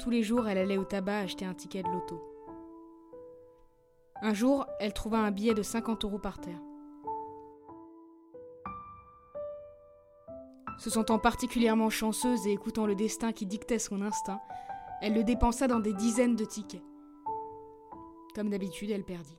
Tous les jours, elle allait au tabac acheter un ticket de loto. Un jour, elle trouva un billet de 50 euros par terre. Se sentant particulièrement chanceuse et écoutant le destin qui dictait son instinct, elle le dépensa dans des dizaines de tickets. Comme d'habitude, elle perdit.